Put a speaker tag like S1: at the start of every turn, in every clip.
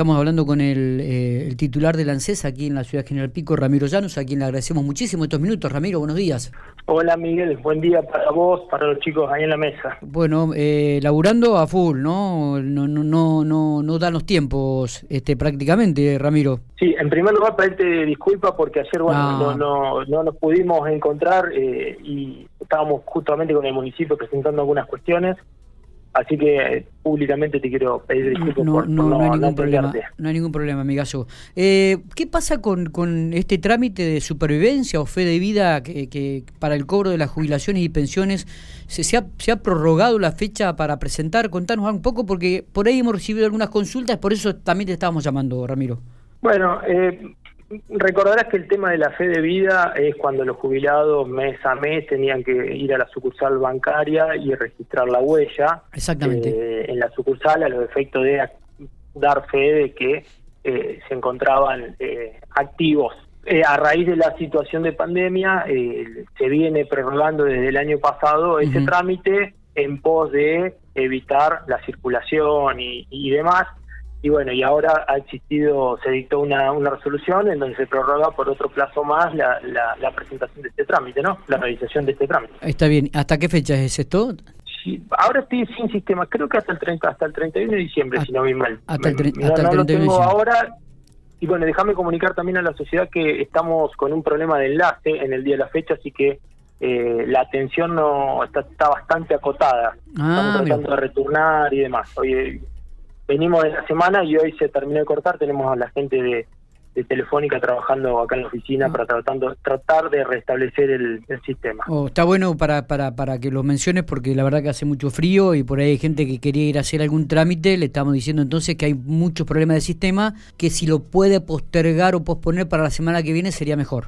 S1: Estamos hablando con el, eh, el, titular de la ANSES aquí en la ciudad General Pico, Ramiro Llanos, a quien le agradecemos muchísimo estos minutos. Ramiro, buenos días.
S2: Hola Miguel, buen día para vos, para los chicos ahí en la mesa.
S1: Bueno, eh, laburando a full, ¿no? No, no, no, no, no dan los tiempos este, prácticamente, Ramiro.
S2: Sí, en primer lugar pedirte disculpas porque ayer bueno, no, no, no nos pudimos encontrar eh, y estábamos justamente con el municipio presentando algunas cuestiones. Así que públicamente te quiero pedir disculpas
S1: no,
S2: por,
S1: no,
S2: no,
S1: no, hay ningún problema, no hay ningún problema, amigazo. Eh, ¿Qué pasa con, con este trámite de supervivencia o fe de vida que, que para el cobro de las jubilaciones y pensiones se, se, ha, se ha prorrogado la fecha para presentar? Contanos un poco porque por ahí hemos recibido algunas consultas, por eso también te estábamos llamando, Ramiro.
S2: Bueno, eh, recordarás que el tema de la fe de vida es cuando los jubilados mes a mes tenían que ir a la sucursal bancaria y registrar la huella.
S1: Exactamente.
S2: Eh, en la sucursal a los efectos de dar fe de que eh, se encontraban eh, activos. Eh, a raíz de la situación de pandemia, eh, se viene prorrogando desde el año pasado ese trámite en pos de evitar la circulación y, y demás. Y bueno, y ahora ha existido, se dictó una, una resolución en donde se prorroga por otro plazo más la, la, la presentación de este trámite, ¿no? La realización de este trámite.
S1: Está bien. ¿Hasta qué fecha es esto?
S2: Sí, ahora estoy sin sistema, creo que hasta el 30, hasta el 31 de diciembre,
S1: Ah,
S2: si no vi mal.
S1: hasta el
S2: no,
S1: hasta el
S2: no lo
S1: 31 de
S2: tengo
S1: diciembre.
S2: ahora. Y bueno, déjame comunicar también a la sociedad que estamos con un problema de enlace en el día de la fecha, así que eh, la atención no está, está bastante acotada.
S1: Ah,
S2: estamos
S1: mira.
S2: tratando de retornar y demás. Hoy venimos de la semana y hoy se terminó de cortar. Tenemos a la gente de, de Telefónica trabajando acá en la oficina
S1: Ah.
S2: para tratando tratar de restablecer el, el sistema.
S1: Oh, está bueno para, para, para que lo menciones porque la verdad que hace mucho frío y por ahí hay gente que quería ir a hacer algún trámite. Le estamos diciendo entonces que hay muchos problemas de sistema, que si lo puede postergar o posponer para la semana que viene sería mejor.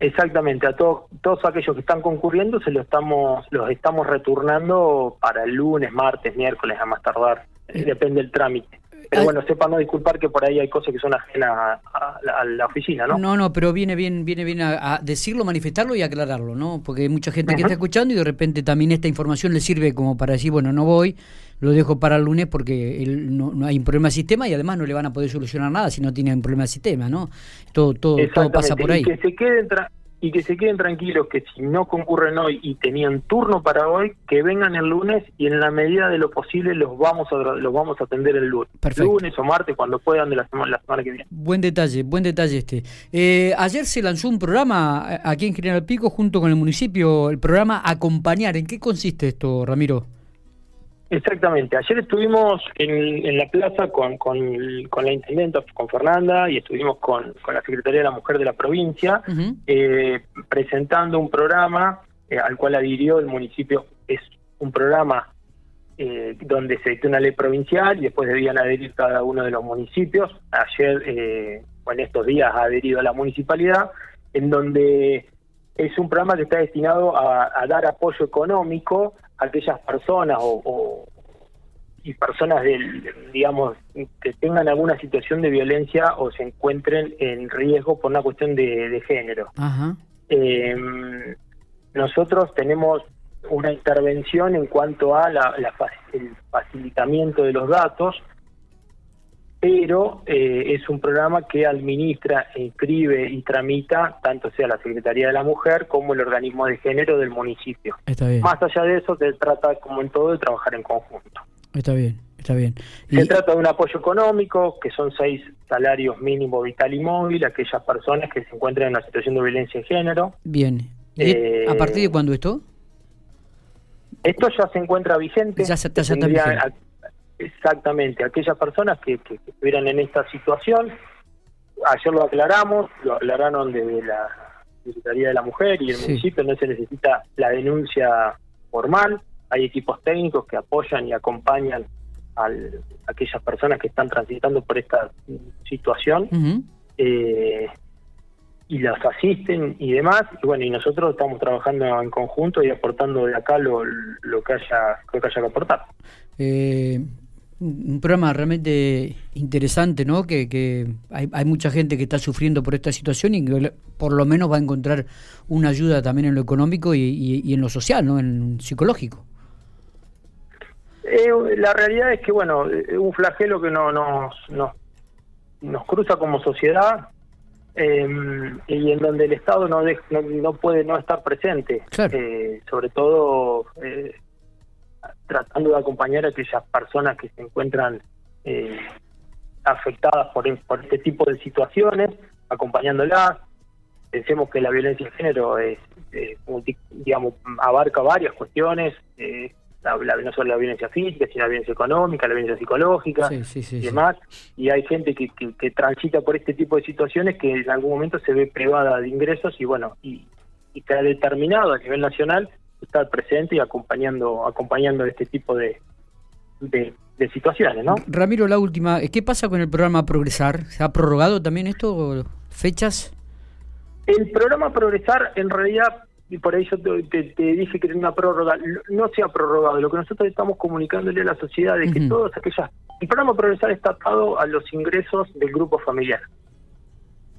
S2: Exactamente, a todos todos aquellos que están concurriendo se lo estamos los estamos returnando para el lunes, martes, miércoles a más tardar, depende del trámite. Pero bueno, sepa no disculpar que por ahí hay cosas que son ajenas a, a la- a la oficina, ¿no?
S1: No, no, pero viene bien, viene bien a, a decirlo, manifestarlo y aclararlo, ¿no? Porque hay mucha gente que está escuchando y de repente también esta información le sirve como para decir, bueno, no voy, lo dejo para el lunes porque el- no, no hay un problema de sistema y además no le van a poder solucionar nada si no tienen un problema de sistema, ¿no? Todo, todo, todo pasa por ahí.
S2: Y que se queden tra- y que se queden tranquilos que si no concurren hoy y tenían turno para hoy, que vengan el lunes y en la medida de lo posible los vamos a los vamos a atender el lunes.
S1: Perfecto.
S2: Lunes o martes cuando puedan de la semana, la semana que viene.
S1: Buen detalle, buen detalle este. Eh, ayer se lanzó un programa eh, aquí en General Pico junto con el municipio, el programa Acompañar. ¿En qué consiste esto, Ramiro?
S2: Exactamente. Ayer estuvimos en, en la plaza con, con, con la intendenta, con Fernanda, y estuvimos con, con la Secretaría de la Mujer de la provincia, eh, presentando un programa eh, al cual adhirió el municipio. Es un programa eh, donde se dictó una ley provincial y después debían adherir cada uno de los municipios. Ayer, eh, o en estos días, ha adherido a la municipalidad, en donde es un programa que está destinado a, a dar apoyo económico aquellas personas o, o- y personas del digamos que tengan alguna situación de violencia o se encuentren en riesgo por una cuestión de, de género.
S1: Ajá.
S2: Eh, nosotros tenemos una intervención en cuanto a la, el facilitamiento de los datos, pero eh, es un programa que administra, inscribe y tramita tanto sea la Secretaría de la Mujer como el organismo de género del municipio.
S1: Está bien,
S2: Más allá de eso, se trata, como en todo, de trabajar en conjunto.
S1: está bien, está bien.
S2: Se trata de un apoyo económico, que son seis salarios mínimo vital y móvil, a aquellas personas que se encuentran en una situación de violencia de género.
S1: bien. ¿Y
S2: Eh,
S1: ¿A partir de cuándo esto?
S2: Esto ya se encuentra vigente.
S1: Ya se- ya está vigente.
S2: Exactamente, aquellas personas que, que- que estuvieran en esta situación, ayer lo aclaramos, lo aclararon desde la Secretaría de la Mujer y el
S1: Sí.
S2: municipio, no se necesita la denuncia formal, hay equipos técnicos que apoyan y acompañan al- a aquellas personas que están transitando por esta situación. Eh, y las asisten y demás y bueno y nosotros estamos trabajando en conjunto y aportando de acá lo, lo que haya lo que haya que aportar
S1: Eh, un programa realmente interesante, ¿no? Que, que hay, hay mucha gente que está sufriendo por esta situación y que por lo menos va a encontrar una ayuda también en lo económico y, y- y en lo social, ¿no? En psicológico.
S2: Eh, la realidad es que bueno eh, un flagelo que no nos nos nos cruza como sociedad eh, y en donde el Estado no, no, puede no estar presente, eh, sobre todo tratando de acompañar a aquellas personas que se encuentran eh, afectadas por, por este tipo de situaciones, acompañándolas. Pensemos que la violencia de género es, digamos, abarca varias cuestiones. Eh, no solo la violencia física, sino la violencia económica, la violencia psicológica y demás. Y hay gente que, que, transita por este tipo de situaciones que en algún momento se ve privada de ingresos y bueno, y, y que ha determinado a nivel nacional estar presente y acompañando, acompañando este tipo de, de, situaciones, ¿no?
S1: Ramiro, la última, ¿qué pasa con el programa Progresar? ¿Se ha prorrogado también esto? ¿Fechas?
S2: El programa Progresar, en realidad, y por eso te, dije que era una prórroga, no se ha prorrogado. Lo que nosotros estamos comunicándole a la sociedad es que todas aquellas... El programa Progresar está atado a los ingresos del grupo familiar.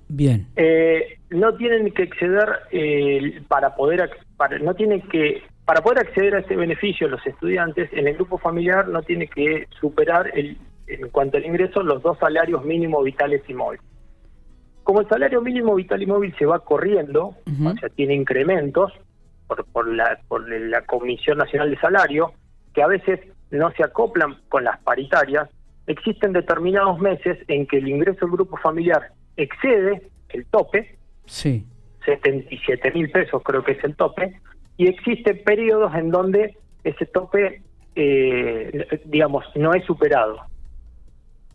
S1: Bien.
S2: Eh, no tienen que exceder eh, para poder para, no tienen que para poder acceder a este beneficio los estudiantes en el grupo familiar no tiene que superar el, en cuanto al ingreso los dos salarios mínimos vitales y móviles. Como el salario mínimo vital y móvil se va corriendo, o sea, tiene incrementos por, por, la, por la Comisión Nacional de Salario, que a veces no se acoplan con las paritarias, existen determinados meses en que el ingreso del grupo familiar excede el tope,
S1: sí.
S2: 77 mil pesos creo que es el tope, y existen periodos en donde ese tope, eh, digamos, no es superado.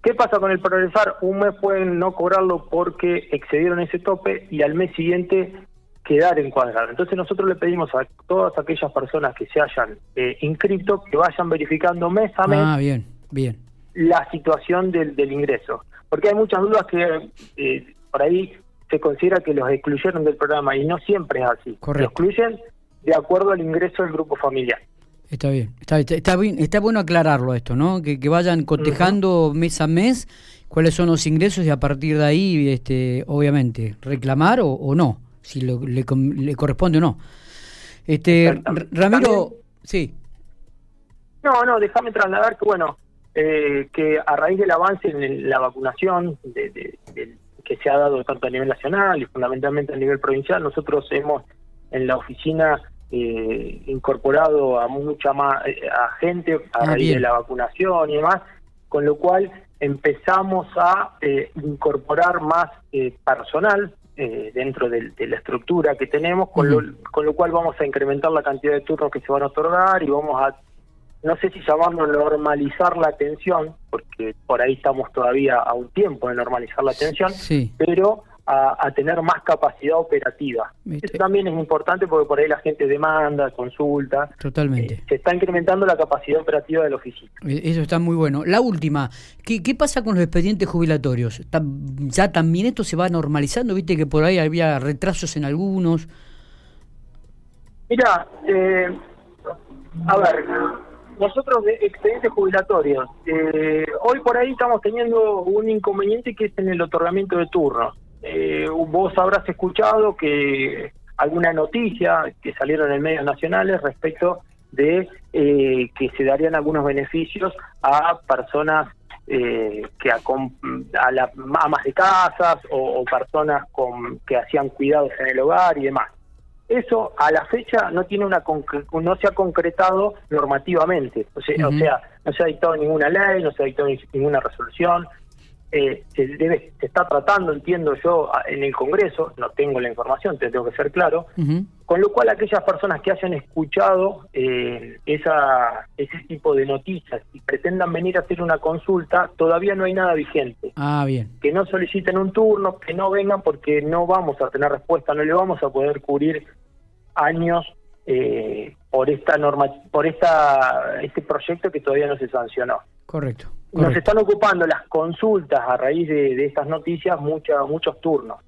S2: ¿Qué pasa con el progresar? Un mes pueden no cobrarlo porque excedieron ese tope y al mes siguiente quedar encuadrado. Entonces nosotros le pedimos a todas aquellas personas que se hayan eh, inscrito que vayan verificando mes a mes
S1: ah, bien, bien.
S2: la situación del, del ingreso porque hay muchas dudas que eh, por ahí se considera que los excluyeron del programa y no siempre es así. Correcto. Los excluyen de acuerdo al ingreso del grupo familiar.
S1: Está bien, está, está, bien, está bueno aclararlo esto, ¿no? Que, que vayan cotejando mes a mes cuáles son los ingresos y a partir de ahí, este, obviamente, reclamar o, no, si le, le, corresponde o no. Este, Ramiro, sí.
S2: No, no, déjame trasladar que, bueno, eh, que a raíz del avance en la vacunación de, que se ha dado tanto a nivel nacional y fundamentalmente a nivel provincial, nosotros hemos en la oficina eh, incorporado a mucha más eh, a gente a ah, raíz de la vacunación y demás, con lo cual empezamos a incorporar más personal dentro de, la estructura que tenemos, con, lo, con lo cual vamos a incrementar la cantidad de turnos que se van a otorgar y vamos a no sé si llamarlo normalizar la atención, porque por ahí estamos todavía a un tiempo de normalizar la atención, pero a, tener más capacidad operativa. Eso también es importante porque por ahí la gente demanda, consulta.
S1: Totalmente. Eh,
S2: se está incrementando la capacidad operativa de la oficina.
S1: Eh, eso está muy bueno. La última, ¿qué, qué pasa con los expedientes jubilatorios? ¿Ya también esto se va normalizando? Viste que por ahí había retrasos en algunos.
S2: Mira, eh, a ver, nosotros de expedientes jubilatorios, eh, hoy por ahí estamos teniendo un inconveniente que es en el otorgamiento de turnos. Eh, vos habrás escuchado que alguna noticia que salieron en medios nacionales respecto de eh, que se darían algunos beneficios a personas que a, las amas de casas o, o personas con, que hacían cuidados en el hogar y demás. Eso a la fecha no tiene una no se ha concretado normativamente, o sea, o sea, no se ha dictado ninguna ley, no se ha dictado ninguna resolución. Eh, se debe se está tratando, entiendo yo, en el Congreso, no tengo la información, te tengo que ser claro, con lo cual aquellas personas que hayan escuchado eh, esa ese tipo de noticias y pretendan venir a hacer una consulta, todavía no hay nada vigente.
S1: Ah, bien.
S2: Que no soliciten un turno, que no vengan porque no vamos a tener respuesta, no le vamos a poder cubrir años eh, por esta norma, por esta este proyecto que todavía no se sancionó.
S1: Correcto.
S2: Nos están ocupando las consultas a raíz de, estas noticias mucha, muchos turnos.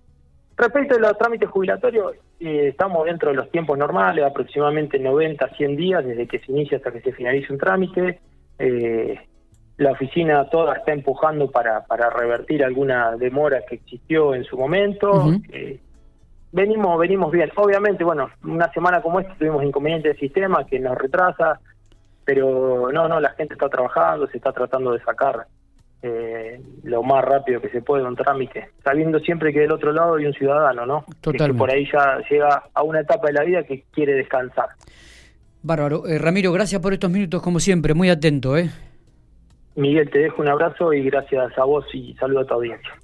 S2: Respecto a los trámites jubilatorios, eh, estamos dentro de los tiempos normales, aproximadamente 90 a 100 días desde que se inicia hasta que se finalice un trámite. Eh, la oficina toda está empujando para, para revertir alguna demora que existió en su momento venimos venimos bien. Obviamente, bueno, una semana como esta tuvimos inconvenientes de sistema que nos retrasa, pero no, no, la gente está trabajando, se está tratando de sacar eh, lo más rápido que se puede un trámite, sabiendo siempre que del otro lado hay un ciudadano, ¿no? Que, por ahí ya llega a una etapa de la vida que quiere descansar.
S1: Bárbaro. Eh, Ramiro, gracias por estos minutos, como siempre, muy atento, ¿eh?
S2: Miguel, te dejo un abrazo y gracias a vos y saludo a tu audiencia.